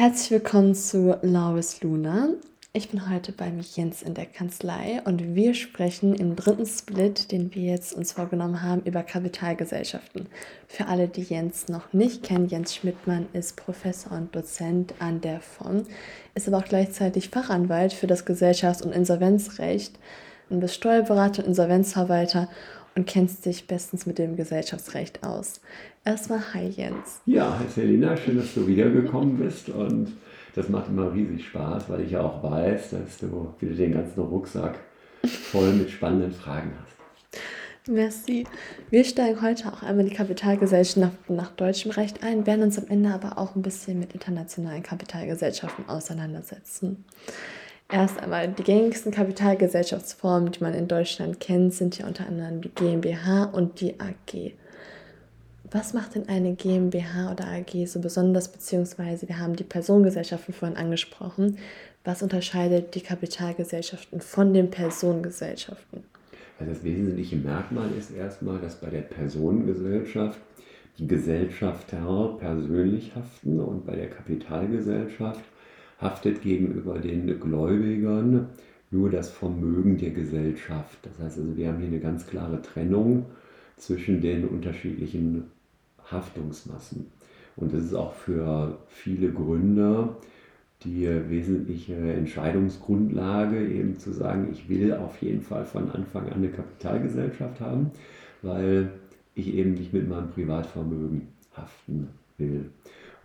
Herzlich willkommen zu Lauris Luna. Ich bin heute bei Jens in der Kanzlei und wir sprechen im dritten Split, den wir jetzt uns vorgenommen haben, über Kapitalgesellschaften. Für alle, die Jens noch nicht kennen, Jens Schmidtmann ist Professor und Dozent an der FOM, ist aber auch gleichzeitig Fachanwalt für das Gesellschafts- und Insolvenzrecht und ist Steuerberater und Insolvenzverwalter und kennst dich bestens mit dem Gesellschaftsrecht aus. Erstmal hi Jens. Ja, hi Selina, schön, dass du wiedergekommen bist und das macht immer riesig Spaß, weil ich ja auch weiß, dass du wieder den ganzen Rucksack voll mit spannenden Fragen hast. Merci. Wir steigen heute auch einmal die Kapitalgesellschaft nach, nach deutschem Recht ein, werden uns am Ende aber auch ein bisschen mit internationalen Kapitalgesellschaften auseinandersetzen. Erst einmal, die gängigsten Kapitalgesellschaftsformen, die man in Deutschland kennt, sind ja unter anderem die GmbH und die AG. Was macht denn eine GmbH oder AG so besonders, beziehungsweise wir haben die Personengesellschaften vorhin angesprochen. Was unterscheidet die Kapitalgesellschaften von den Personengesellschaften? Also das wesentliche Merkmal ist erstmal, dass bei der Personengesellschaft die Gesellschafter persönlich haften und bei der Kapitalgesellschaft haftet gegenüber den Gläubigern nur das Vermögen der Gesellschaft. Das heißt also, wir haben hier eine ganz klare Trennung zwischen den unterschiedlichen Haftungsmassen. Und das ist auch für viele Gründer die wesentliche Entscheidungsgrundlage, eben zu sagen, ich will auf jeden Fall von Anfang an eine Kapitalgesellschaft haben, weil ich eben nicht mit meinem Privatvermögen haften will.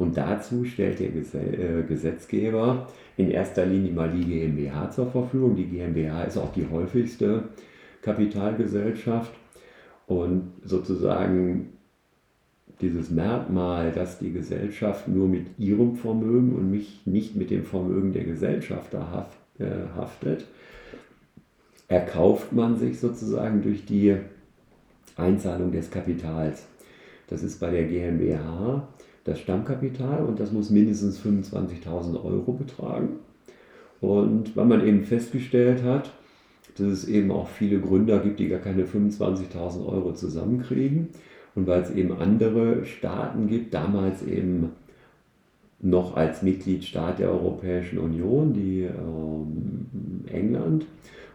Und dazu stellt der äh, Gesetzgeber in erster Linie mal die GmbH zur Verfügung. Die GmbH ist auch die häufigste Kapitalgesellschaft und sozusagen dieses Merkmal, dass die Gesellschaft nur mit ihrem Vermögen und mich nicht mit dem Vermögen der Gesellschafter äh, haftet, erkauft man sich sozusagen durch die Einzahlung des Kapitals. Das ist bei der GmbH das Stammkapital und das muss mindestens 25.000 Euro betragen. Und weil man eben festgestellt hat, dass es eben auch viele Gründer gibt, die gar keine 25.000 Euro zusammenkriegen und weil es eben andere Staaten gibt, damals eben noch als Mitgliedstaat der Europäischen Union, die ähm, England,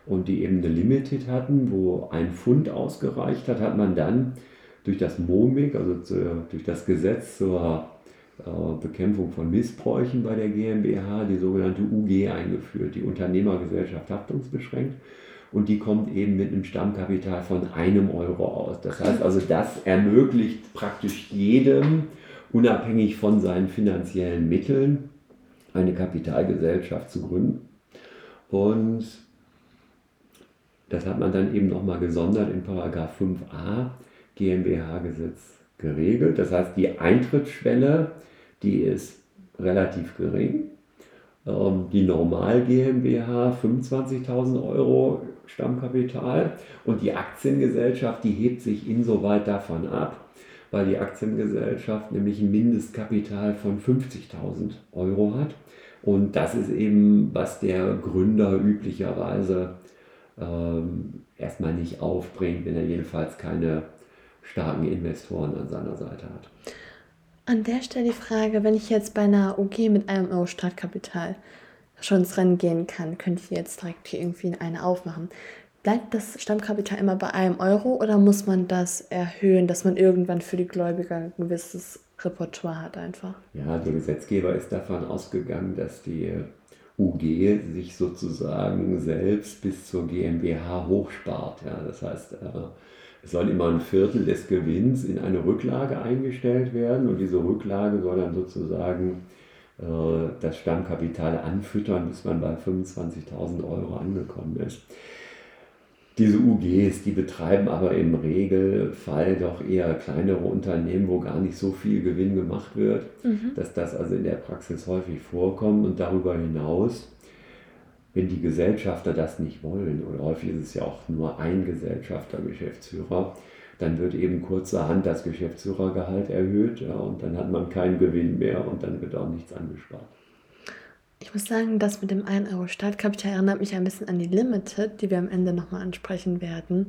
und die eben eine Limited hatten, wo ein Pfund ausgereicht hat, hat man dann durch das MOMIG, also zu, durch das Gesetz zur äh, Bekämpfung von Missbräuchen bei der GmbH, die sogenannte UG eingeführt, die Unternehmergesellschaft haftungsbeschränkt. Und die kommt eben mit einem Stammkapital von einem Euro aus. Das heißt also, das ermöglicht praktisch jedem, unabhängig von seinen finanziellen Mitteln, eine Kapitalgesellschaft zu gründen. Und das hat man dann eben nochmal gesondert in Paragraph 5a GmbH-Gesetz geregelt. Das heißt, die Eintrittsschwelle, die ist relativ gering. Ähm, die Normal GmbH 25.000 Euro Stammkapital und die Aktiengesellschaft, die hebt sich insoweit davon ab, weil die Aktiengesellschaft nämlich ein Mindestkapital von 50.000 Euro hat. Und das ist eben, was der Gründer üblicherweise ähm, erstmal nicht aufbringt, wenn er jedenfalls keine starken Investoren an seiner Seite hat. An der Stelle die Frage, wenn ich jetzt bei einer OG mit einem Euro Startkapital schon ins Rennen gehen kann, könnte ich jetzt direkt hier irgendwie eine aufmachen. Bleibt das Stammkapital immer bei einem Euro oder muss man das erhöhen, dass man irgendwann für die Gläubiger ein gewisses Repertoire hat einfach? Ja, der Gesetzgeber ist davon ausgegangen, dass die UG sich sozusagen selbst bis zur GmbH hochspart. Ja, das heißt, äh, es soll immer ein Viertel des Gewinns in eine Rücklage eingestellt werden und diese Rücklage soll dann sozusagen äh, das Stammkapital anfüttern, bis man bei 25.000 Euro angekommen ist. Diese UGs, die betreiben aber im Regelfall doch eher kleinere Unternehmen, wo gar nicht so viel Gewinn gemacht wird, mhm. dass das also in der Praxis häufig vorkommt und darüber hinaus wenn die Gesellschafter das nicht wollen, oder häufig ist es ja auch nur ein Gesellschafter, Geschäftsführer, dann wird eben kurzerhand das Geschäftsführergehalt erhöht ja, und dann hat man keinen Gewinn mehr und dann wird auch nichts angespart. Ich muss sagen, das mit dem 1 Euro Startkapital erinnert mich ein bisschen an die Limited, die wir am Ende nochmal ansprechen werden.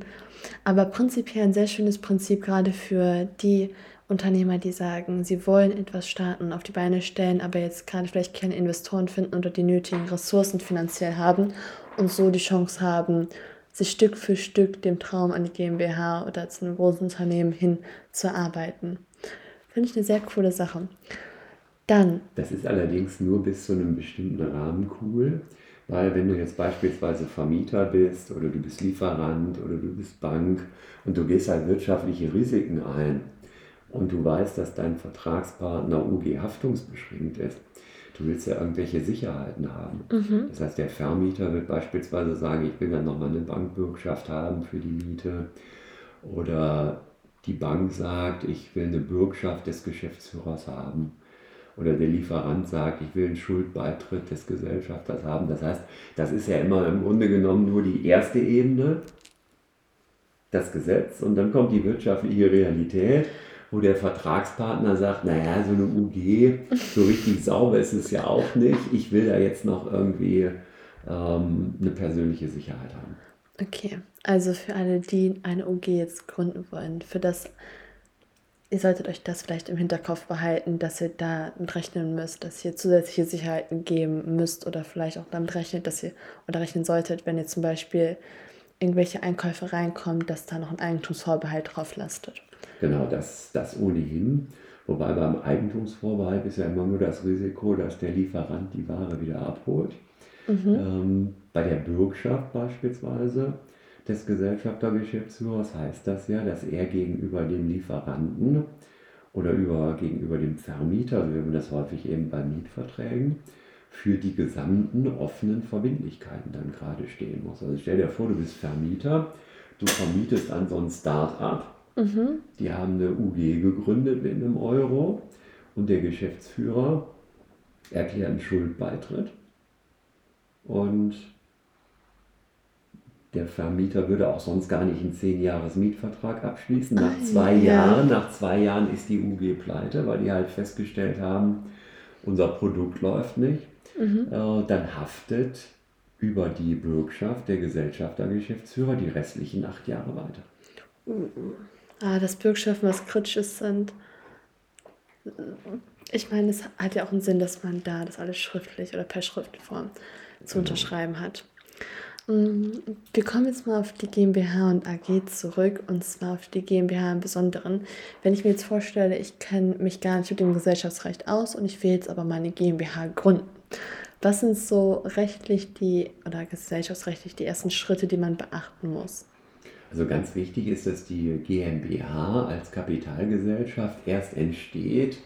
Aber prinzipiell ein sehr schönes Prinzip, gerade für die Unternehmer, die sagen, sie wollen etwas starten, auf die Beine stellen, aber jetzt gerade vielleicht keine Investoren finden oder die nötigen Ressourcen finanziell haben und so die Chance haben, sich Stück für Stück dem Traum an die GmbH oder zu einem großen Unternehmen hinzuarbeiten. Finde ich eine sehr coole Sache. Dann. Das ist allerdings nur bis zu einem bestimmten Rahmen cool, weil wenn du jetzt beispielsweise Vermieter bist oder du bist Lieferant oder du bist Bank und du gehst halt wirtschaftliche Risiken ein und du weißt, dass dein Vertragspartner UG haftungsbeschränkt ist, du willst ja irgendwelche Sicherheiten haben. Mhm. Das heißt, der Vermieter wird beispielsweise sagen, ich will dann nochmal eine Bankbürgschaft haben für die Miete. Oder die Bank sagt, ich will eine Bürgschaft des Geschäftsführers haben oder der Lieferant sagt, ich will einen Schuldbeitritt des Gesellschafters haben. Das heißt, das ist ja immer im Grunde genommen nur die erste Ebene, das Gesetz, und dann kommt die wirtschaftliche Realität, wo der Vertragspartner sagt, naja, so eine UG, so richtig sauber ist es ja auch nicht. Ich will da jetzt noch irgendwie ähm, eine persönliche Sicherheit haben. Okay, also für alle, die eine UG jetzt gründen wollen, für das ihr solltet euch das vielleicht im Hinterkopf behalten, dass ihr da mit rechnen müsst, dass ihr zusätzliche Sicherheiten geben müsst oder vielleicht auch damit rechnet, dass ihr oder rechnen solltet, wenn ihr zum Beispiel irgendwelche Einkäufe reinkommt, dass da noch ein Eigentumsvorbehalt drauf lastet. Genau, das, das ohnehin. Wobei beim Eigentumsvorbehalt ist ja immer nur das Risiko, dass der Lieferant die Ware wieder abholt. Mhm. Ähm, bei der Bürgschaft beispielsweise des Gesellschaftergeschäftsführers heißt das ja, dass er gegenüber dem Lieferanten oder über, gegenüber dem Vermieter, also wir haben das häufig eben bei Mietverträgen, für die gesamten offenen Verbindlichkeiten dann gerade stehen muss. Also stell dir vor, du bist Vermieter, du vermietest an so ein Start-up, mhm. die haben eine UG gegründet mit einem Euro und der Geschäftsführer erklärt einen Schuldbeitritt und der Vermieter würde auch sonst gar nicht einen 10 Jahres Mietvertrag abschließen. Nach ah, zwei ja. Jahren, nach zwei Jahren ist die UG pleite, weil die halt festgestellt haben, unser Produkt läuft nicht. Mhm. Äh, dann haftet über die Bürgschaft der Gesellschafter, Geschäftsführer die restlichen acht Jahre weiter. Ah, das Bürgschaften was Kritisches sind. Ich meine, es hat ja auch einen Sinn, dass man da das alles schriftlich oder per Schriftform zu genau. unterschreiben hat. Mm, wir kommen jetzt mal auf die GmbH und AG zurück und zwar auf die GmbH im Besonderen. Wenn ich mir jetzt vorstelle, ich kenne mich gar nicht mit dem Gesellschaftsrecht aus und ich will jetzt aber meine GmbH gründen. Was sind so rechtlich die oder gesellschaftsrechtlich die ersten Schritte, die man beachten muss? Also ganz wichtig ist, dass die GmbH als Kapitalgesellschaft erst entsteht,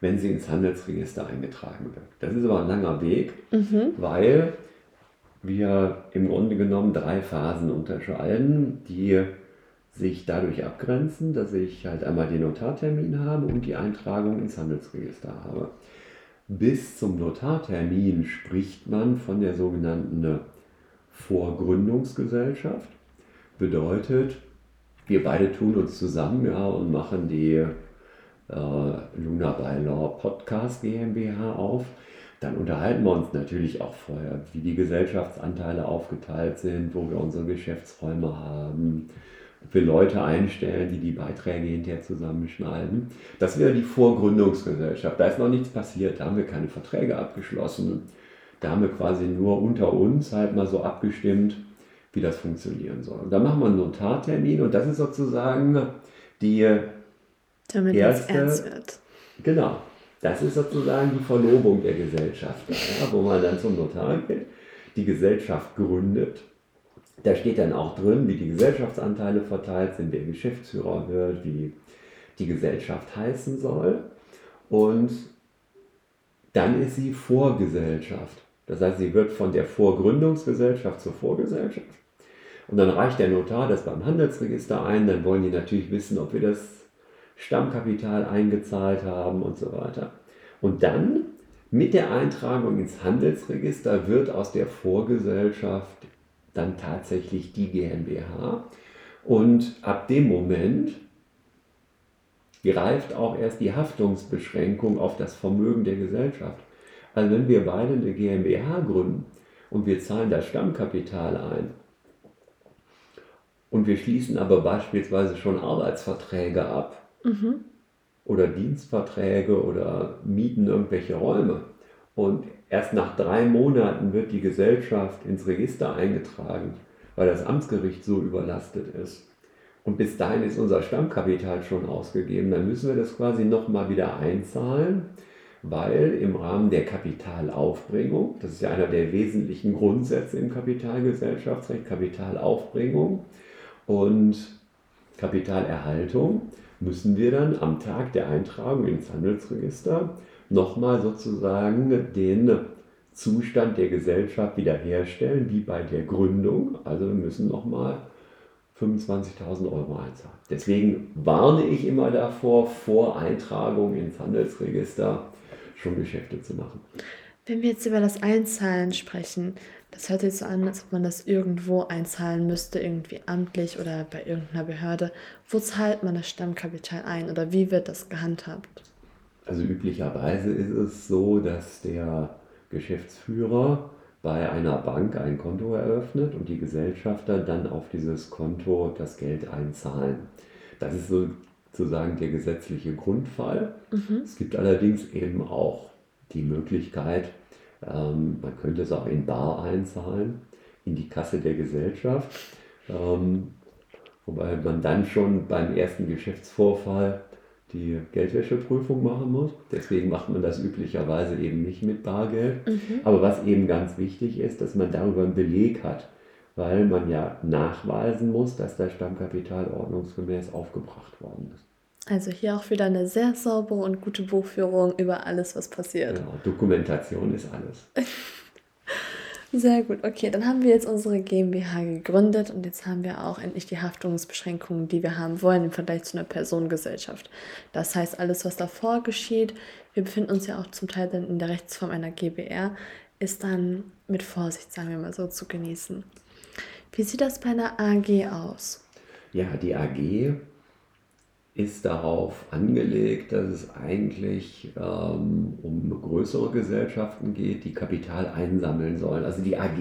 wenn sie ins Handelsregister eingetragen wird. Das ist aber ein langer Weg, mhm. weil wir im Grunde genommen drei Phasen unterscheiden, die sich dadurch abgrenzen, dass ich halt einmal den Notartermin habe und die Eintragung ins Handelsregister habe. Bis zum Notartermin spricht man von der sogenannten Vorgründungsgesellschaft. Bedeutet, wir beide tun uns zusammen ja, und machen die äh, Luna by Law Podcast GmbH auf. Dann unterhalten wir uns natürlich auch vorher, wie die Gesellschaftsanteile aufgeteilt sind, wo wir unsere Geschäftsräume haben, ob wir Leute einstellen, die die Beiträge hinterher zusammenschneiden. Das wäre die Vorgründungsgesellschaft. Da ist noch nichts passiert, da haben wir keine Verträge abgeschlossen. Da haben wir quasi nur unter uns halt mal so abgestimmt, wie das funktionieren soll. Und dann machen wir einen Notartermin und das ist sozusagen die Damit erste. Ernst wird. Genau, das ist sozusagen die Verlobung der Gesellschafter, ja, wo man dann zum Notar geht, die Gesellschaft gründet. Da steht dann auch drin, wie die Gesellschaftsanteile verteilt sind, wer Geschäftsführer wird, wie die Gesellschaft heißen soll. Und dann ist sie Vorgesellschaft. Das heißt, sie wird von der Vorgründungsgesellschaft zur Vorgesellschaft. Und dann reicht der Notar das beim Handelsregister ein. Dann wollen die natürlich wissen, ob wir das Stammkapital eingezahlt haben und so weiter. Und dann mit der Eintragung ins Handelsregister wird aus der Vorgesellschaft dann tatsächlich die GmbH. Und ab dem Moment greift auch erst die Haftungsbeschränkung auf das Vermögen der Gesellschaft. Also wenn wir beide eine GmbH gründen und wir zahlen das Stammkapital ein und wir schließen aber beispielsweise schon Arbeitsverträge ab, Mhm. oder Dienstverträge oder mieten irgendwelche Räume. Und erst nach drei Monaten wird die Gesellschaft ins Register eingetragen, weil das Amtsgericht so überlastet ist. Und bis dahin ist unser Stammkapital schon ausgegeben. Dann müssen wir das quasi nochmal wieder einzahlen, weil im Rahmen der Kapitalaufbringung, das ist ja einer der wesentlichen Grundsätze im Kapitalgesellschaftsrecht, Kapitalaufbringung und Kapitalerhaltung, müssen wir dann am Tag der Eintragung ins Handelsregister nochmal sozusagen den Zustand der Gesellschaft wiederherstellen, wie bei der Gründung. Also wir müssen nochmal 25.000 Euro einzahlen. Deswegen warne ich immer davor, vor Eintragung ins Handelsregister schon Geschäfte zu machen. Wenn wir jetzt über das Einzahlen sprechen, das hört sich so an, als ob man das irgendwo einzahlen müsste, irgendwie amtlich oder bei irgendeiner Behörde. Wo zahlt man das Stammkapital ein oder wie wird das gehandhabt? Also üblicherweise ist es so, dass der Geschäftsführer bei einer Bank ein Konto eröffnet und die Gesellschafter dann auf dieses Konto das Geld einzahlen. Das ist sozusagen der gesetzliche Grundfall. Mhm. Es gibt allerdings eben auch die Möglichkeit, ähm, man könnte es auch in Bar einzahlen, in die Kasse der Gesellschaft. Ähm, wobei man dann schon beim ersten Geschäftsvorfall die Geldwäscheprüfung machen muss. Deswegen macht man das üblicherweise eben nicht mit Bargeld. Mhm. Aber was eben ganz wichtig ist, dass man darüber einen Beleg hat, weil man ja nachweisen muss, dass das Stammkapital ordnungsgemäß aufgebracht worden ist. Also hier auch wieder eine sehr saubere und gute Buchführung über alles, was passiert. Genau, Dokumentation ist alles. Sehr gut, okay, dann haben wir jetzt unsere GmbH gegründet und jetzt haben wir auch endlich die Haftungsbeschränkungen, die wir haben wollen im Vergleich zu einer Personengesellschaft. Das heißt, alles, was davor geschieht, wir befinden uns ja auch zum Teil dann in der Rechtsform einer GbR, ist dann mit Vorsicht, sagen wir mal so, zu genießen. Wie sieht das bei einer AG aus? Ja, die AG ist darauf angelegt, dass es eigentlich ähm, um größere Gesellschaften geht, die Kapital einsammeln sollen. Also die AG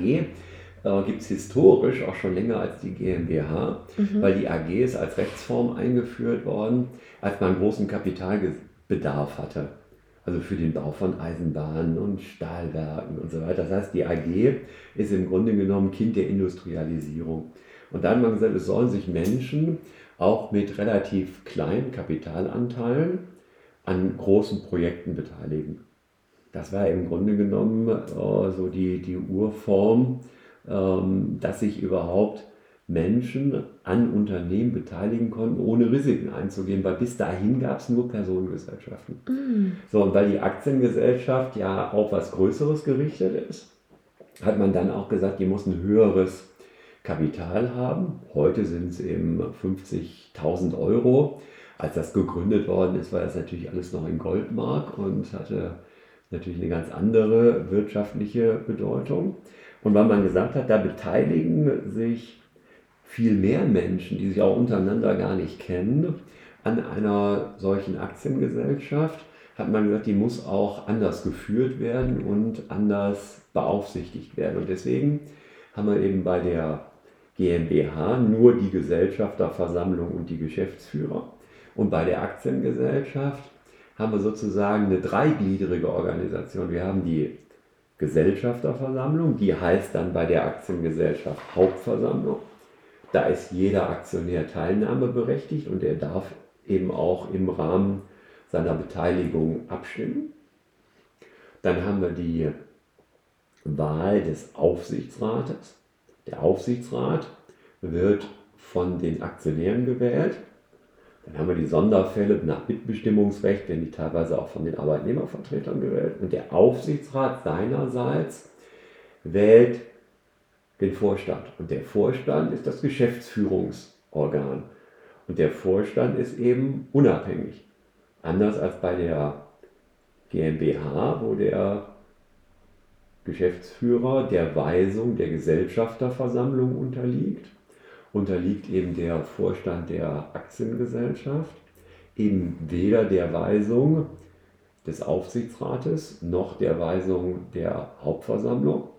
äh, gibt es historisch auch schon länger als die GmbH, mhm. weil die AG ist als Rechtsform eingeführt worden, als man großen Kapitalbedarf hatte. Also für den Bau von Eisenbahnen und Stahlwerken und so weiter. Das heißt, die AG ist im Grunde genommen Kind der Industrialisierung. Und dann haben wir gesagt, es sollen sich Menschen auch mit relativ kleinen Kapitalanteilen an großen Projekten beteiligen. Das war im Grunde genommen äh, so die, die Urform, ähm, dass sich überhaupt Menschen an Unternehmen beteiligen konnten, ohne Risiken einzugehen, weil bis dahin gab es nur Personengesellschaften. Mm. So, und weil die Aktiengesellschaft ja auf was Größeres gerichtet ist, hat man dann auch gesagt, die muss ein höheres Kapital haben. Heute sind es eben 50.000 Euro. Als das gegründet worden ist, war das natürlich alles noch in Goldmark und hatte natürlich eine ganz andere wirtschaftliche Bedeutung. Und weil man gesagt hat, da beteiligen sich viel mehr Menschen, die sich auch untereinander gar nicht kennen, an einer solchen Aktiengesellschaft, hat man gesagt, die muss auch anders geführt werden und anders beaufsichtigt werden. Und deswegen haben wir eben bei der GmbH nur die Gesellschafterversammlung und die Geschäftsführer. Und bei der Aktiengesellschaft haben wir sozusagen eine dreigliedrige Organisation. Wir haben die Gesellschafterversammlung, die heißt dann bei der Aktiengesellschaft Hauptversammlung. Da ist jeder Aktionär teilnahmeberechtigt und er darf eben auch im Rahmen seiner Beteiligung abstimmen. Dann haben wir die Wahl des Aufsichtsrates. Der Aufsichtsrat wird von den Aktionären gewählt. Dann haben wir die Sonderfälle nach Mitbestimmungsrecht, werden die teilweise auch von den Arbeitnehmervertretern gewählt. Und der Aufsichtsrat seinerseits wählt den Vorstand. Und der Vorstand ist das Geschäftsführungsorgan. Und der Vorstand ist eben unabhängig. Anders als bei der GmbH, wo der Geschäftsführer der Weisung der Gesellschafterversammlung unterliegt, unterliegt eben der Vorstand der Aktiengesellschaft, eben weder der Weisung des Aufsichtsrates noch der Weisung der Hauptversammlung.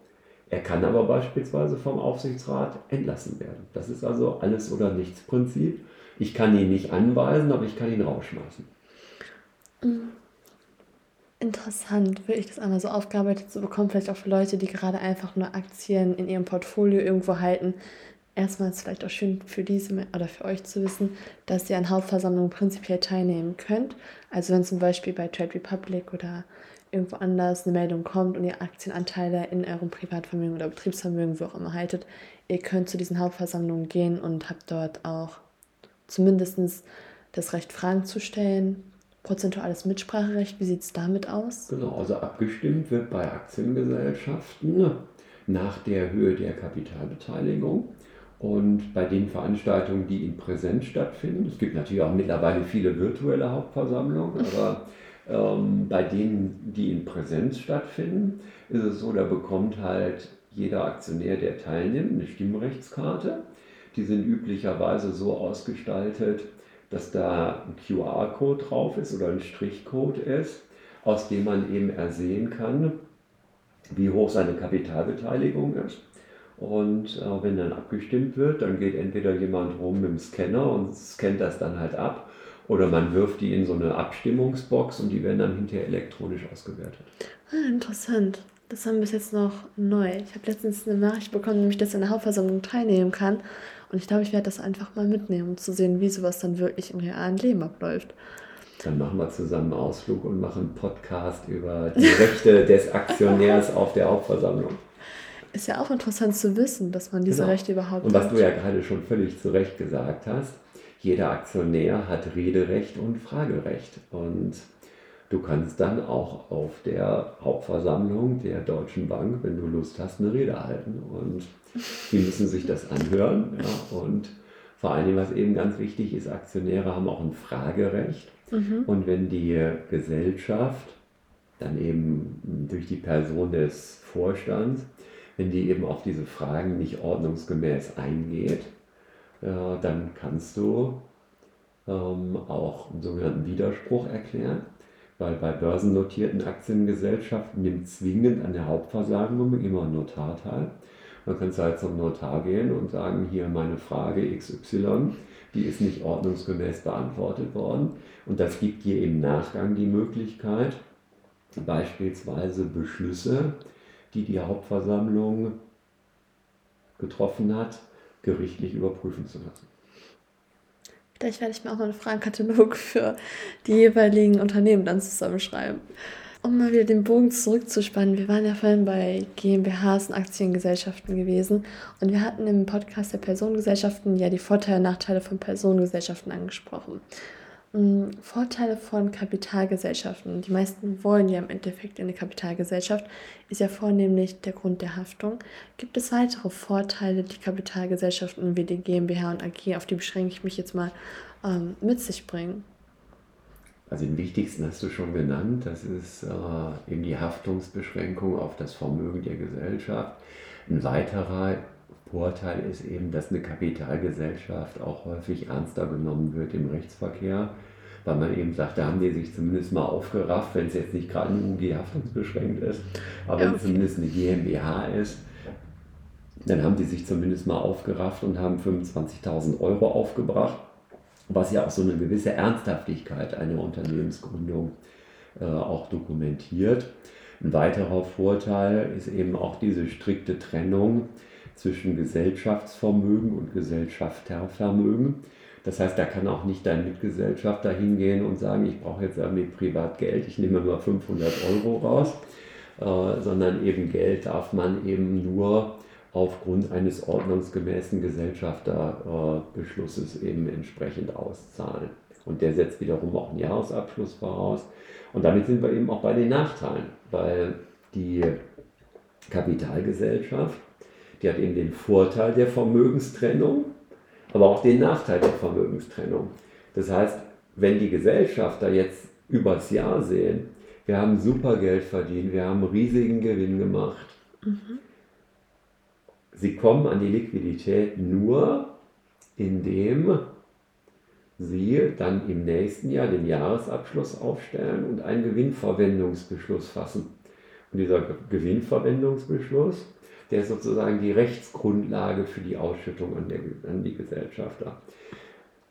Er kann aber beispielsweise vom Aufsichtsrat entlassen werden. Das ist also alles oder nichts Prinzip. Ich kann ihn nicht anweisen, aber ich kann ihn rausschmeißen. Mhm. Interessant, wirklich das einmal so aufgearbeitet zu bekommen, vielleicht auch für Leute, die gerade einfach nur Aktien in ihrem Portfolio irgendwo halten. Erstmal ist es vielleicht auch schön für diese oder für euch zu wissen, dass ihr an Hauptversammlungen prinzipiell teilnehmen könnt. Also wenn zum Beispiel bei Trade Republic oder irgendwo anders eine Meldung kommt und ihr Aktienanteile in eurem Privatvermögen oder Betriebsvermögen, wo auch immer haltet, ihr könnt zu diesen Hauptversammlungen gehen und habt dort auch zumindest das Recht, Fragen zu stellen, prozentuales Mitspracherecht, wie sieht es damit aus? Genau, also abgestimmt wird bei Aktiengesellschaften nach der Höhe der Kapitalbeteiligung und bei den Veranstaltungen, die in Präsenz stattfinden. Es gibt natürlich auch mittlerweile viele virtuelle Hauptversammlungen, aber ähm, bei denen, die in Präsenz stattfinden, ist es so, da bekommt halt jeder Aktionär, der teilnimmt, eine Stimmrechtskarte. Die sind üblicherweise so ausgestaltet, dass da ein QR-Code drauf ist oder ein Strichcode ist, aus dem man eben ersehen kann, wie hoch seine Kapitalbeteiligung ist. Und äh, wenn dann abgestimmt wird, dann geht entweder jemand rum mit dem Scanner und scannt das dann halt ab, oder man wirft die in so eine Abstimmungsbox und die werden dann hinterher elektronisch ausgewertet. Ah, interessant. Das haben wir bis jetzt noch neu. Ich habe letztens eine Nachricht bekommen, nämlich dass ich an der Hauptversammlung teilnehmen kann. Und ich glaube, ich werde das einfach mal mitnehmen, um zu sehen, wie sowas dann wirklich im realen Leben abläuft. Dann machen wir zusammen einen Ausflug und machen einen Podcast über die Rechte des Aktionärs auf der Hauptversammlung. Ist ja auch interessant zu wissen, dass man diese genau. Rechte überhaupt hat. Und was hat. du ja gerade schon völlig zu Recht gesagt hast, jeder Aktionär hat Rederecht und Fragerecht. Und Du kannst dann auch auf der Hauptversammlung der Deutschen Bank, wenn du Lust hast, eine Rede halten. Und die müssen sich das anhören. Ja, und vor allen Dingen, was eben ganz wichtig ist, Aktionäre haben auch ein Fragerecht. Mhm. Und wenn die Gesellschaft dann eben durch die Person des Vorstands, wenn die eben auf diese Fragen nicht ordnungsgemäß eingeht, dann kannst du ähm, auch einen sogenannten Widerspruch erklären weil bei börsennotierten Aktiengesellschaften nimmt zwingend an der Hauptversammlung immer ein Notar teil. Man kann halt zum Notar gehen und sagen, hier meine Frage XY, die ist nicht ordnungsgemäß beantwortet worden. Und das gibt dir im Nachgang die Möglichkeit, beispielsweise Beschlüsse, die die Hauptversammlung getroffen hat, gerichtlich überprüfen zu lassen. Vielleicht werde ich mir auch mal einen Fragenkatalog für die jeweiligen Unternehmen dann zusammenschreiben. Um mal wieder den Bogen zurückzuspannen, wir waren ja vorhin bei GmbHs und Aktiengesellschaften gewesen und wir hatten im Podcast der Personengesellschaften ja die Vorteile und Nachteile von Personengesellschaften angesprochen. Mm, Vorteile von Kapitalgesellschaften. Die meisten wollen ja im Endeffekt in eine Kapitalgesellschaft, ist ja vornehmlich der Grund der Haftung. Gibt es weitere Vorteile, die Kapitalgesellschaften wie die GmbH und AG, auf die beschränke ich mich jetzt mal, ähm, mit sich bringen? Also den wichtigsten hast du schon genannt, das ist äh, eben die Haftungsbeschränkung auf das Vermögen der Gesellschaft. Ein weiterer Vorteil ist eben, dass eine Kapitalgesellschaft auch häufig ernster genommen wird im Rechtsverkehr, weil man eben sagt, da haben die sich zumindest mal aufgerafft, wenn es jetzt nicht gerade eine UG haftungsbeschränkt ist, aber ja, okay. wenn es zumindest eine GmbH ist, dann haben die sich zumindest mal aufgerafft und haben 25.000 Euro aufgebracht, was ja auch so eine gewisse Ernsthaftigkeit einer Unternehmensgründung äh, auch dokumentiert. Ein weiterer Vorteil ist eben auch diese strikte Trennung zwischen Gesellschaftsvermögen und Gesellschaftervermögen. Das heißt, da kann auch nicht dein Mitgesellschafter hingehen und sagen, ich brauche jetzt irgendwie privat Geld, ich nehme mal 500 Euro raus, äh, sondern eben Geld darf man eben nur aufgrund eines ordnungsgemäßen Gesellschafterbeschlusses eben entsprechend auszahlen. Und der setzt wiederum auch einen Jahresabschluss voraus. Und damit sind wir eben auch bei den Nachteilen, weil die Kapitalgesellschaft die hat eben den Vorteil der Vermögenstrennung, aber auch den Nachteil der Vermögenstrennung. Das heißt, wenn die Gesellschafter jetzt übers Jahr sehen, wir haben super Geld verdient, wir haben riesigen Gewinn gemacht, mhm. sie kommen an die Liquidität nur, indem sie dann im nächsten Jahr den Jahresabschluss aufstellen und einen Gewinnverwendungsbeschluss fassen. Und dieser Gewinnverwendungsbeschluss der sozusagen die Rechtsgrundlage für die Ausschüttung an, der, an die Gesellschafter.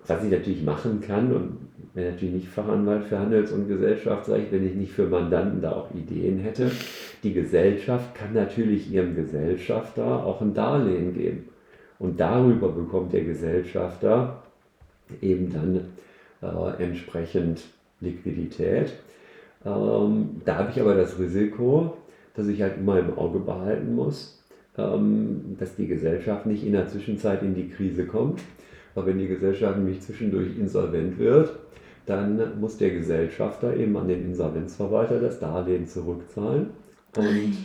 was ich natürlich machen kann und bin natürlich nicht Fachanwalt für Handels- und Gesellschaftsrecht, wenn ich nicht für Mandanten da auch Ideen hätte. Die Gesellschaft kann natürlich ihrem Gesellschafter auch ein Darlehen geben. Und darüber bekommt der Gesellschafter eben dann äh, entsprechend Liquidität. Ähm, da habe ich aber das Risiko, dass ich halt immer im Auge behalten muss, dass die Gesellschaft nicht in der Zwischenzeit in die Krise kommt. Aber wenn die Gesellschaft nämlich zwischendurch insolvent wird, dann muss der Gesellschafter eben an den Insolvenzverwalter das Darlehen zurückzahlen. Und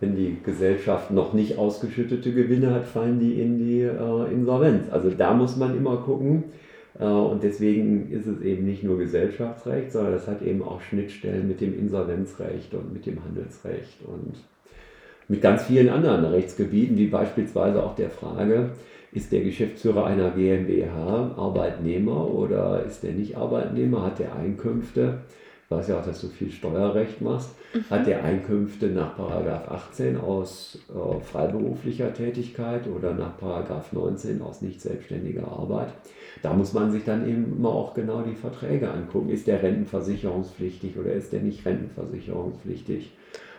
wenn die Gesellschaft noch nicht ausgeschüttete Gewinne hat, fallen die in die äh, Insolvenz. Also da muss man immer gucken. Äh, und deswegen ist es eben nicht nur Gesellschaftsrecht, sondern das hat eben auch Schnittstellen mit dem Insolvenzrecht und mit dem Handelsrecht und mit ganz vielen anderen Rechtsgebieten, wie beispielsweise auch der Frage, ist der Geschäftsführer einer GmbH Arbeitnehmer oder ist der nicht Arbeitnehmer? Hat der Einkünfte? Ich weiß ja auch, dass du viel Steuerrecht machst. Mhm. Hat der Einkünfte nach 18 aus äh, freiberuflicher Tätigkeit oder nach 19 aus nicht selbstständiger Arbeit? Da muss man sich dann eben immer auch genau die Verträge angucken. Ist der rentenversicherungspflichtig oder ist der nicht rentenversicherungspflichtig?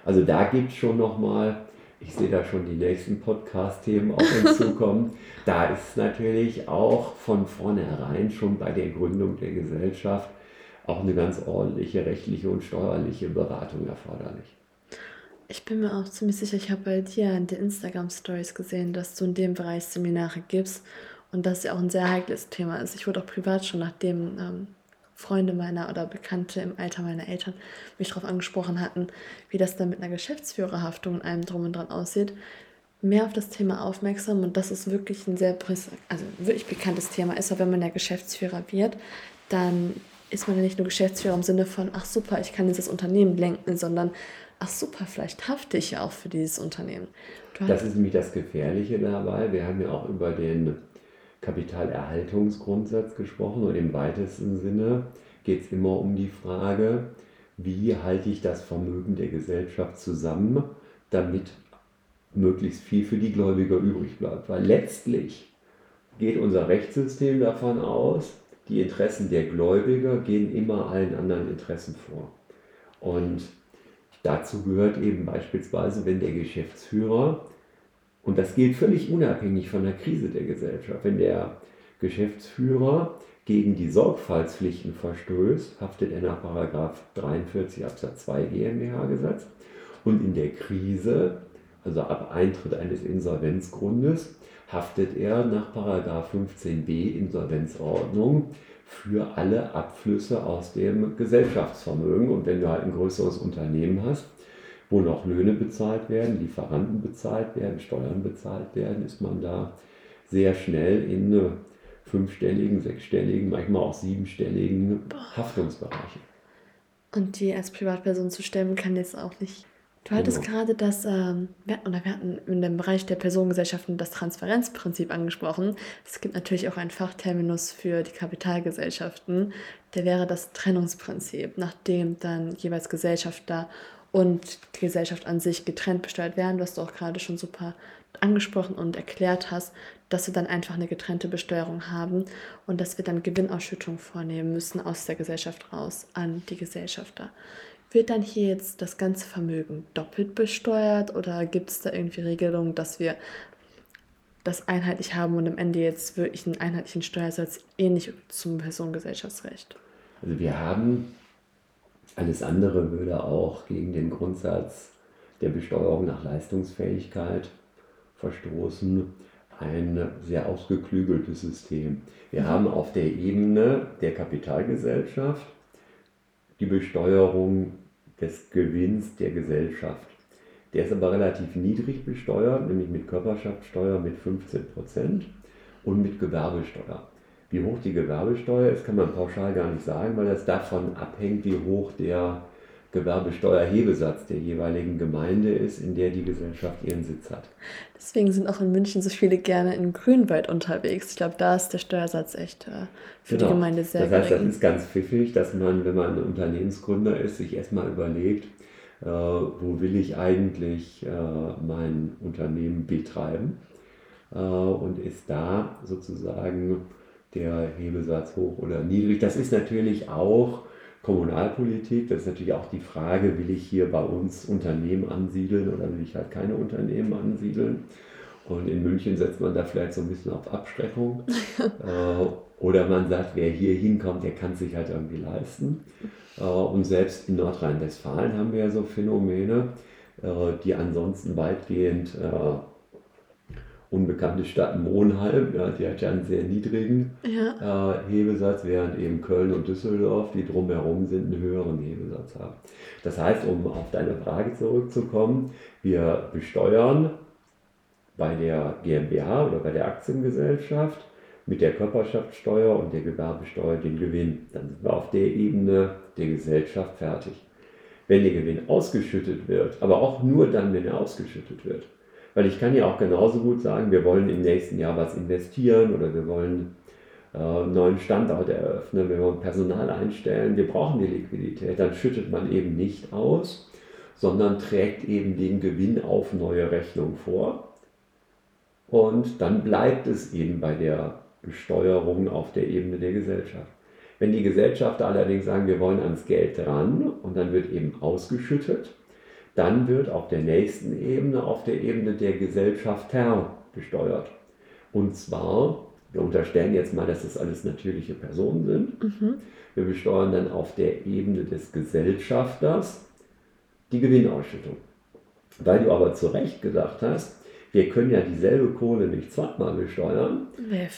Also da gibt es schon nochmal, ich sehe da schon die nächsten Podcast-Themen auf uns zukommen. Da ist natürlich auch von vornherein schon bei der Gründung der Gesellschaft auch eine ganz ordentliche rechtliche und steuerliche Beratung erforderlich. Ich bin mir auch ziemlich sicher, ich habe bei dir in den Instagram-Stories gesehen, dass du in dem Bereich Seminare gibst und das ja auch ein sehr heikles Thema ist. Ich wurde auch privat schon, nachdem ähm, Freunde meiner oder Bekannte im Alter meiner Eltern mich darauf angesprochen hatten, wie das dann mit einer Geschäftsführerhaftung und allem drum und dran aussieht, mehr auf das Thema aufmerksam und das ist wirklich ein sehr also wirklich bekanntes Thema ist, aber wenn man ja Geschäftsführer wird, dann ist man ja nicht nur Geschäftsführer im Sinne von, ach super, ich kann das Unternehmen lenken, sondern ach super, vielleicht hafte ich ja auch für dieses Unternehmen. das ist nämlich das Gefährliche dabei. Wir haben ja auch über den Kapitalerhaltungsgrundsatz gesprochen und im weitesten Sinne geht es immer um die Frage, wie halte ich das Vermögen der Gesellschaft zusammen, damit möglichst viel für die Gläubiger übrig bleibt. Weil letztlich geht unser Rechtssystem davon aus, die Interessen der Gläubiger gehen immer allen anderen Interessen vor. Und dazu gehört eben beispielsweise, wenn der Geschäftsführer und das gilt völlig unabhängig von der Krise der Gesellschaft. Wenn der Geschäftsführer gegen die Sorgfaltspflichten verstößt, haftet er nach 43 Absatz 2 GmbH-Gesetz. Und in der Krise, also ab Eintritt eines Insolvenzgrundes, haftet er nach 15b Insolvenzordnung für alle Abflüsse aus dem Gesellschaftsvermögen. Und wenn du halt ein größeres Unternehmen hast, wo noch Löhne bezahlt werden, Lieferanten bezahlt werden, Steuern bezahlt werden, ist man da sehr schnell in fünfstelligen, sechsstelligen, manchmal auch siebenstelligen Haftungsbereichen. Und die als Privatperson zu stemmen, kann jetzt auch nicht. Du hattest genau. gerade das, ähm, wir, oder wir hatten in dem Bereich der Personengesellschaften das Transparenzprinzip angesprochen. Es gibt natürlich auch einen Fachterminus für die Kapitalgesellschaften. Der wäre das Trennungsprinzip, nachdem dann jeweils Gesellschafter und die Gesellschaft an sich getrennt besteuert werden, was du auch gerade schon super angesprochen und erklärt hast, dass wir dann einfach eine getrennte Besteuerung haben und dass wir dann Gewinnausschüttung vornehmen müssen aus der Gesellschaft raus an die Gesellschafter. Wird dann hier jetzt das ganze Vermögen doppelt besteuert oder gibt es da irgendwie Regelungen, dass wir das einheitlich haben und am Ende jetzt wirklich einen einheitlichen Steuersatz ähnlich zum Personengesellschaftsrecht? Also wir haben alles andere würde auch gegen den Grundsatz der Besteuerung nach Leistungsfähigkeit verstoßen. Ein sehr ausgeklügeltes System. Wir haben auf der Ebene der Kapitalgesellschaft die Besteuerung des Gewinns der Gesellschaft. Der ist aber relativ niedrig besteuert, nämlich mit Körperschaftssteuer mit 15% und mit Gewerbesteuer. Wie hoch die Gewerbesteuer ist, kann man pauschal gar nicht sagen, weil das davon abhängt, wie hoch der Gewerbesteuerhebesatz der jeweiligen Gemeinde ist, in der die Gesellschaft ihren Sitz hat. Deswegen sind auch in München so viele gerne in Grünwald unterwegs. Ich glaube, da ist der Steuersatz echt äh, für genau. die Gemeinde sehr Das heißt, gering. das ist ganz pfiffig, dass man, wenn man Unternehmensgründer ist, sich erstmal überlegt, äh, wo will ich eigentlich äh, mein Unternehmen betreiben äh, und ist da sozusagen der Hebesatz hoch oder niedrig. Das ist natürlich auch Kommunalpolitik. Das ist natürlich auch die Frage, will ich hier bei uns Unternehmen ansiedeln oder will ich halt keine Unternehmen ansiedeln? Und in München setzt man da vielleicht so ein bisschen auf Abschreckung. äh, oder man sagt, wer hier hinkommt, der kann sich halt irgendwie leisten. Äh, und selbst in Nordrhein-Westfalen haben wir ja so Phänomene, äh, die ansonsten weitgehend unbekannte Stadt Monheim, ja, die hat ja einen sehr niedrigen ja. äh, Hebesatz, während eben Köln und Düsseldorf, die drumherum sind, einen höheren Hebesatz haben. Das heißt, um auf deine Frage zurückzukommen, wir besteuern bei der GmbH oder bei der Aktiengesellschaft mit der Körperschaftssteuer und der Gewerbesteuer den Gewinn. Dann sind wir auf der Ebene der Gesellschaft fertig. Wenn der Gewinn ausgeschüttet wird, aber auch nur dann, wenn er ausgeschüttet wird, weil ich kann ja auch genauso gut sagen, wir wollen im nächsten Jahr was investieren oder wir wollen äh, einen neuen Standort eröffnen, wir wollen Personal einstellen, wir brauchen die Liquidität, dann schüttet man eben nicht aus, sondern trägt eben den Gewinn auf neue Rechnung vor. Und dann bleibt es eben bei der Besteuerung auf der Ebene der Gesellschaft. Wenn die Gesellschafter allerdings sagen, wir wollen ans Geld ran und dann wird eben ausgeschüttet, dann wird auf der nächsten Ebene, auf der Ebene der Gesellschafter besteuert. Und zwar, wir unterstellen jetzt mal, dass das alles natürliche Personen sind. Mhm. Wir besteuern dann auf der Ebene des Gesellschafters die Gewinnausschüttung. Weil du aber zu Recht gesagt hast, wir können ja dieselbe Kohle nicht zweimal besteuern.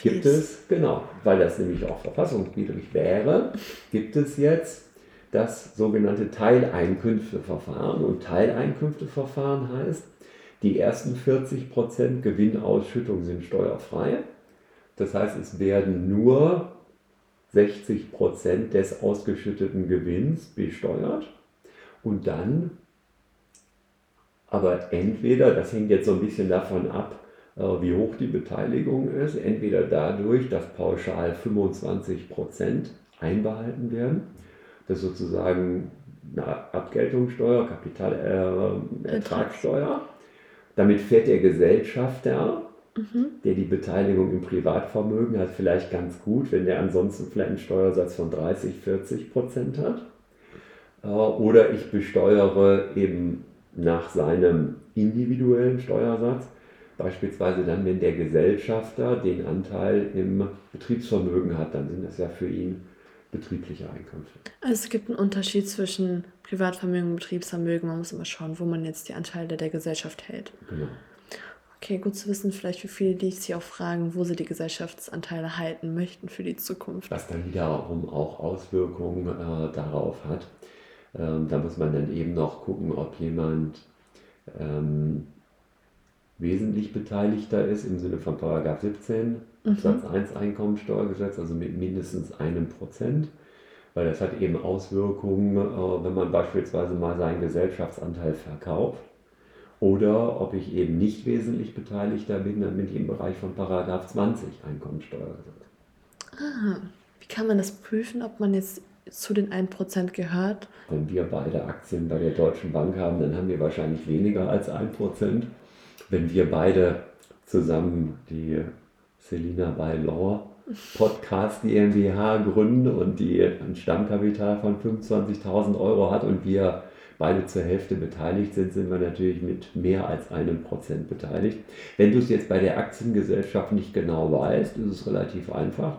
Gibt es, genau, weil das nämlich auch verfassungswidrig wäre, gibt es jetzt das sogenannte Teileinkünfteverfahren. Und Teileinkünfteverfahren heißt, die ersten 40% Gewinnausschüttung sind steuerfrei. Das heißt, es werden nur 60% des ausgeschütteten Gewinns besteuert. Und dann aber entweder, das hängt jetzt so ein bisschen davon ab, äh, wie hoch die Beteiligung ist, entweder dadurch, dass pauschal 25% einbehalten werden dass sozusagen eine Abgeltungssteuer, Kapitalertragssteuer. Äh, Damit fährt der Gesellschafter, mhm. der die Beteiligung im Privatvermögen hat, vielleicht ganz gut, wenn der ansonsten vielleicht einen Steuersatz von 30, 40 Prozent hat. Äh, oder ich besteuere eben nach seinem individuellen Steuersatz, beispielsweise dann, wenn der Gesellschafter den Anteil im Betriebsvermögen hat, dann sind das ja für ihn betriebliche Einkünfte. Also es gibt einen Unterschied zwischen Privatvermögen und Betriebsvermögen. Man muss immer schauen, wo man jetzt die Anteile der Gesellschaft hält. Genau. Okay, gut zu wissen, vielleicht für viele, die sich auch fragen, wo sie die Gesellschaftsanteile halten möchten für die Zukunft. Was dann wiederum auch Auswirkungen äh, darauf hat. Ähm, da muss man dann eben noch gucken, ob jemand ähm, wesentlich beteiligter ist im Sinne von Paragraph 17 mhm. Absatz 1 Einkommensteuergesetz, also mit mindestens einem Prozent, weil das hat eben Auswirkungen, äh, wenn man beispielsweise mal seinen Gesellschaftsanteil verkauft oder ob ich eben nicht wesentlich beteiligter bin, dann bin ich im Bereich von Paragraph 20 Einkommensteuergesetz. Ah, wie kann man das prüfen, ob man jetzt zu den 1% gehört? Wenn wir beide Aktien bei der Deutschen Bank haben, dann haben wir wahrscheinlich weniger als 1%. Wenn wir beide zusammen die Selina Bailor Podcast GmbH gründen und die ein Stammkapital von 25.000 Euro hat und wir beide zur Hälfte beteiligt sind, sind wir natürlich mit mehr als einem Prozent beteiligt. Wenn du es jetzt bei der Aktiengesellschaft nicht genau weißt, ist es relativ einfach.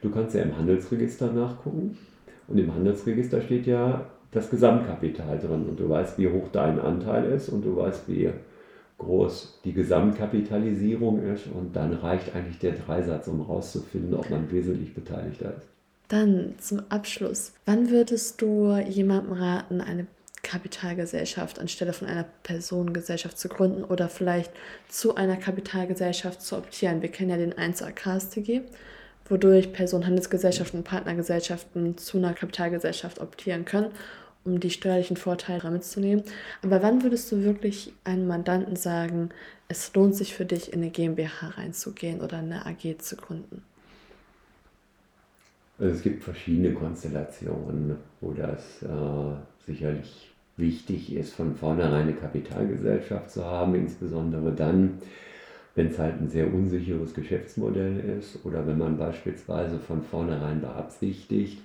Du kannst ja im Handelsregister nachgucken und im Handelsregister steht ja das Gesamtkapital drin und du weißt, wie hoch dein Anteil ist und du weißt, wie groß die Gesamtkapitalisierung ist und dann reicht eigentlich der Dreisatz, um herauszufinden, ob man wesentlich beteiligter ist. Dann zum Abschluss. Wann würdest du jemandem raten, eine Kapitalgesellschaft anstelle von einer Personengesellschaft zu gründen oder vielleicht zu einer Kapitalgesellschaft zu optieren? Wir kennen ja den 1A KSTG, wodurch Personenhandelsgesellschaften und Partnergesellschaften zu einer Kapitalgesellschaft optieren können um die steuerlichen Vorteile mitzunehmen. Aber wann würdest du wirklich einem Mandanten sagen, es lohnt sich für dich, in eine GmbH reinzugehen oder eine AG zu gründen? Also es gibt verschiedene Konstellationen, wo das äh, sicherlich wichtig ist, von vornherein eine Kapitalgesellschaft zu haben, insbesondere dann, wenn es halt ein sehr unsicheres Geschäftsmodell ist oder wenn man beispielsweise von vornherein beabsichtigt,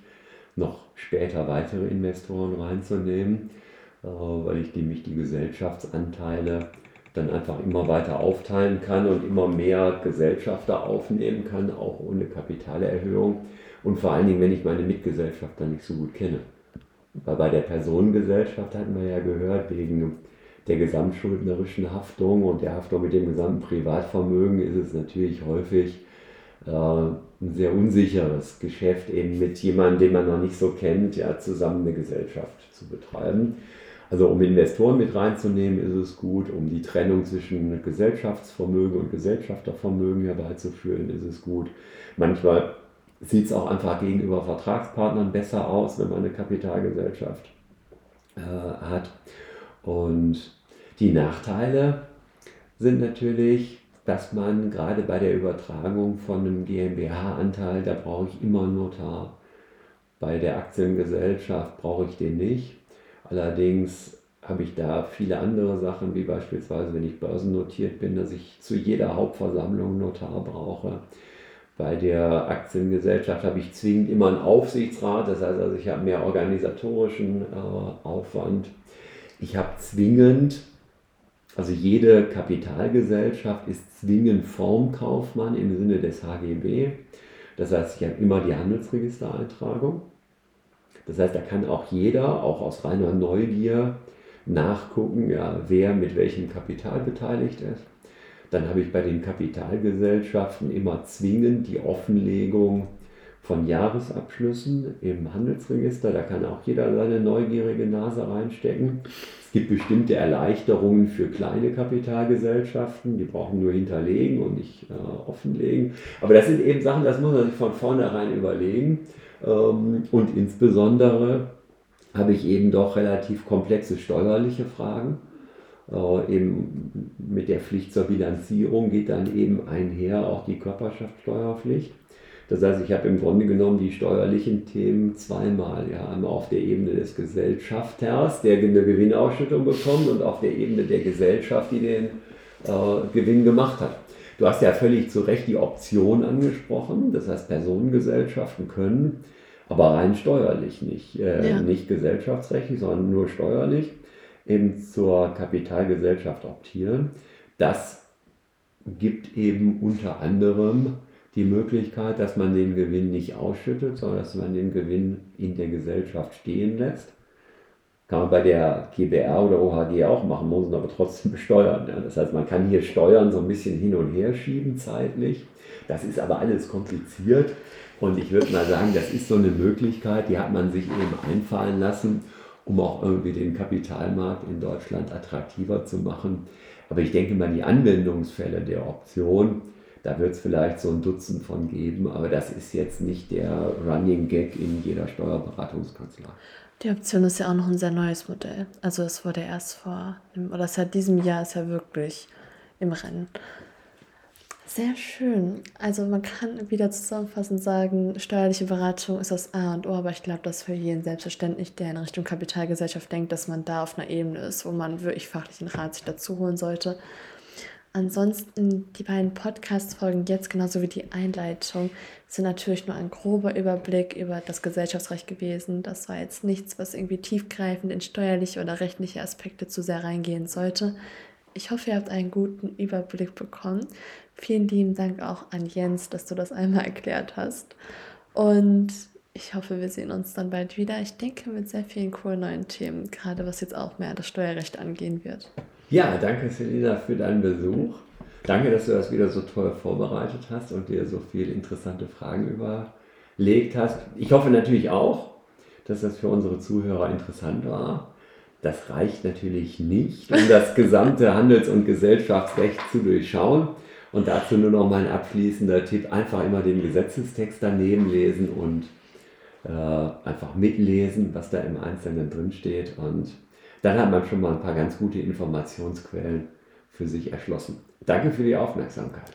noch später weitere Investoren reinzunehmen, äh, weil ich nämlich die Gesellschaftsanteile dann einfach immer weiter aufteilen kann und immer mehr Gesellschafter aufnehmen kann, auch ohne Kapitalerhöhung. Und vor allen Dingen, wenn ich meine Mitgesellschafter nicht so gut kenne. Weil bei der Personengesellschaft hatten wir ja gehört, wegen der gesamtschuldnerischen Haftung und der Haftung mit dem gesamten Privatvermögen ist es natürlich häufig äh, ein sehr unsicheres Geschäft, eben mit jemandem, den man noch nicht so kennt, ja, zusammen eine Gesellschaft zu betreiben. Also um Investoren mit reinzunehmen, ist es gut, um die Trennung zwischen Gesellschaftsvermögen und Gesellschaftervermögen herbeizuführen, ist es gut. Manchmal sieht es auch einfach gegenüber Vertragspartnern besser aus, wenn man eine Kapitalgesellschaft äh, hat. Und die Nachteile sind natürlich, dass man gerade bei der Übertragung von einem GmbH-Anteil, da brauche ich immer einen Notar. Bei der Aktiengesellschaft brauche ich den nicht. Allerdings habe ich da viele andere Sachen, wie beispielsweise, wenn ich börsennotiert bin, dass ich zu jeder Hauptversammlung einen Notar brauche. Bei der Aktiengesellschaft habe ich zwingend immer einen Aufsichtsrat, das heißt also, ich habe mehr organisatorischen äh, Aufwand. Ich habe zwingend, also jede Kapitalgesellschaft ist zwingend Formkaufmann im Sinne des HGB. Das heißt, ich habe immer die Handelsregistereintragung. Das heißt, da kann auch jeder, auch aus reiner Neugier, nachgucken, ja, wer mit welchem Kapital beteiligt ist. Dann habe ich bei den Kapitalgesellschaften immer zwingend die Offenlegung von Jahresabschlüssen im Handelsregister. Da kann auch jeder seine neugierige Nase reinstecken. Es gibt bestimmte Erleichterungen für kleine Kapitalgesellschaften, die brauchen nur hinterlegen und nicht äh, offenlegen. Aber das sind eben Sachen, das muss man sich von vornherein überlegen. Ähm, und insbesondere habe ich eben doch relativ komplexe steuerliche Fragen. Äh, eben mit der Pflicht zur Bilanzierung geht dann eben einher auch die Körperschaftssteuerpflicht. Das heißt, ich habe im Grunde genommen die steuerlichen Themen zweimal. Ja, einmal auf der Ebene des Gesellschafters, der eine Gewinnausschüttung bekommt, und auf der Ebene der Gesellschaft, die den äh, Gewinn gemacht hat. Du hast ja völlig zu Recht die Option angesprochen. Das heißt, Personengesellschaften können, aber rein steuerlich nicht, äh, ja. nicht gesellschaftsrechtlich, sondern nur steuerlich, eben zur Kapitalgesellschaft optieren. Das gibt eben unter anderem die Möglichkeit, dass man den Gewinn nicht ausschüttet, sondern dass man den Gewinn in der Gesellschaft stehen lässt. Kann man bei der GBR oder OHG auch machen, muss man aber trotzdem besteuern. Ja. Das heißt, man kann hier Steuern so ein bisschen hin und her schieben zeitlich. Das ist aber alles kompliziert. Und ich würde mal sagen, das ist so eine Möglichkeit, die hat man sich eben einfallen lassen, um auch irgendwie den Kapitalmarkt in Deutschland attraktiver zu machen. Aber ich denke mal, die Anwendungsfälle der Option, da wird es vielleicht so ein Dutzend von geben, aber das ist jetzt nicht der Running Gag in jeder Steuerberatungskanzlei. Die Option ist ja auch noch ein sehr neues Modell. Also es wurde erst vor, oder seit diesem Jahr ist ja wirklich im Rennen. Sehr schön. Also man kann wieder zusammenfassend sagen, steuerliche Beratung ist das A und O, aber ich glaube, dass für jeden selbstverständlich, der in Richtung Kapitalgesellschaft denkt, dass man da auf einer Ebene ist, wo man wirklich fachlichen Rat sich dazu holen sollte. Ansonsten die beiden Podcast-Folgen jetzt genauso wie die Einleitung sind natürlich nur ein grober Überblick über das Gesellschaftsrecht gewesen. Das war jetzt nichts, was irgendwie tiefgreifend in steuerliche oder rechtliche Aspekte zu sehr reingehen sollte. Ich hoffe, ihr habt einen guten Überblick bekommen. Vielen lieben Dank auch an Jens, dass du das einmal erklärt hast. Und ich hoffe, wir sehen uns dann bald wieder. Ich denke mit sehr vielen coolen neuen Themen, gerade was jetzt auch mehr das Steuerrecht angehen wird. Ja, danke Selina für deinen Besuch. Danke, dass du das wieder so toll vorbereitet hast und dir so viele interessante Fragen überlegt hast. Ich hoffe natürlich auch, dass das für unsere Zuhörer interessant war. Das reicht natürlich nicht, um das gesamte Handels- und Gesellschaftsrecht zu durchschauen. Und dazu nur noch mein abschließender Tipp, einfach immer den Gesetzestext daneben lesen und äh, einfach mitlesen, was da im Einzelnen drinsteht. Und dann hat man schon mal ein paar ganz gute Informationsquellen für sich erschlossen. Danke für die Aufmerksamkeit.